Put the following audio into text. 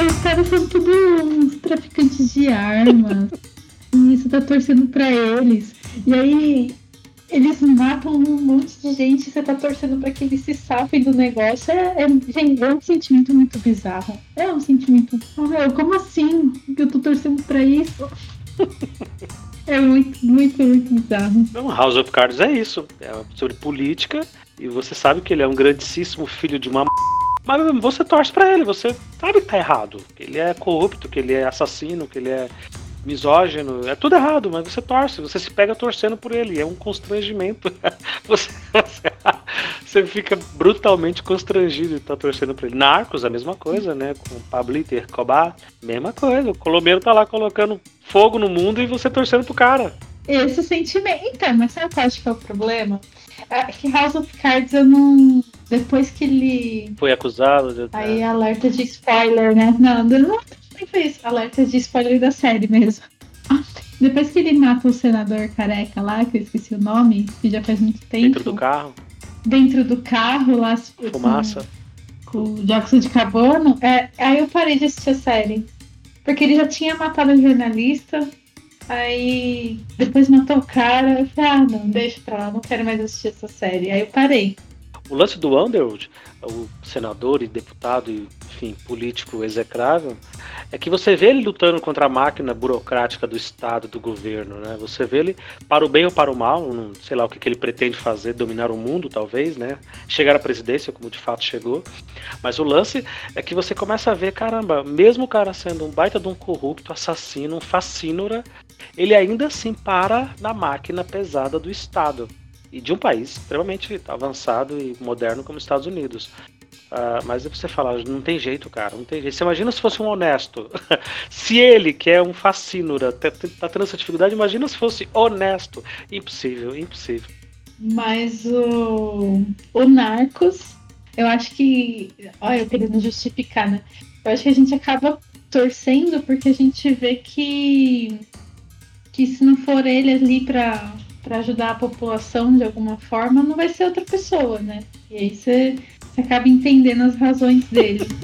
os caras são tudo uns traficantes de armas. e você tá torcendo pra eles. E aí eles matam um monte de gente você tá torcendo pra que eles se safem do negócio. É, é, é um sentimento muito bizarro. É um sentimento. Oh, como assim que eu tô torcendo pra isso? É muito, muito, muito bizarro. Não, House of Cards é isso. É sobre política e você sabe que ele é um grandíssimo filho de uma. Mas você torce para ele, você sabe que tá errado. Que ele é corrupto, que ele é assassino, que ele é misógino, é tudo errado, mas você torce, você se pega torcendo por ele, é um constrangimento. Você, você fica brutalmente constrangido de estar tá torcendo por ele. Narcos, a mesma coisa, né? Com Pablito Escobar, mesma coisa. O colombiano tá lá colocando fogo no mundo e você torcendo pro cara. Esse sentimento, então, mas qual acho que é o problema? É que House of Cards eu não. Depois que ele. Foi acusado de. Aí alerta de spoiler, né? Não, não foi isso. Alerta de spoiler da série mesmo. Depois que ele mata o senador careca lá, que eu esqueci o nome, que já faz muito tempo. Dentro do carro? Dentro do carro, lá. Fumaça. Com, com o dióxido de carbono. É, aí eu parei de assistir a série. Porque ele já tinha matado o jornalista. Aí depois matou o cara. Eu falei, ah, não, deixa pra lá, não quero mais assistir essa série. Aí eu parei. O lance do Underwood, o senador e deputado e, enfim, político execrável, é que você vê ele lutando contra a máquina burocrática do Estado, do governo, né? Você vê ele para o bem ou para o mal, não sei lá o que, que ele pretende fazer, dominar o mundo, talvez, né? Chegar à presidência, como de fato chegou. Mas o lance é que você começa a ver, caramba, mesmo o cara sendo um baita de um corrupto, assassino, um fascínora, ele ainda assim para na máquina pesada do Estado e de um país extremamente avançado e moderno como os Estados Unidos. Uh, mas você fala, não tem jeito, cara, não tem jeito. Você imagina se fosse um honesto. se ele, que é um fascínora, tá, tá tendo essa dificuldade, imagina se fosse honesto. Impossível, impossível. Mas o, o Narcos, eu acho que. Olha, eu querendo justificar, né? Eu acho que a gente acaba torcendo porque a gente vê que. Que se não for ele ali pra, para ajudar a população de alguma forma, não vai ser outra pessoa, né? E aí você, acaba entendendo as razões dele.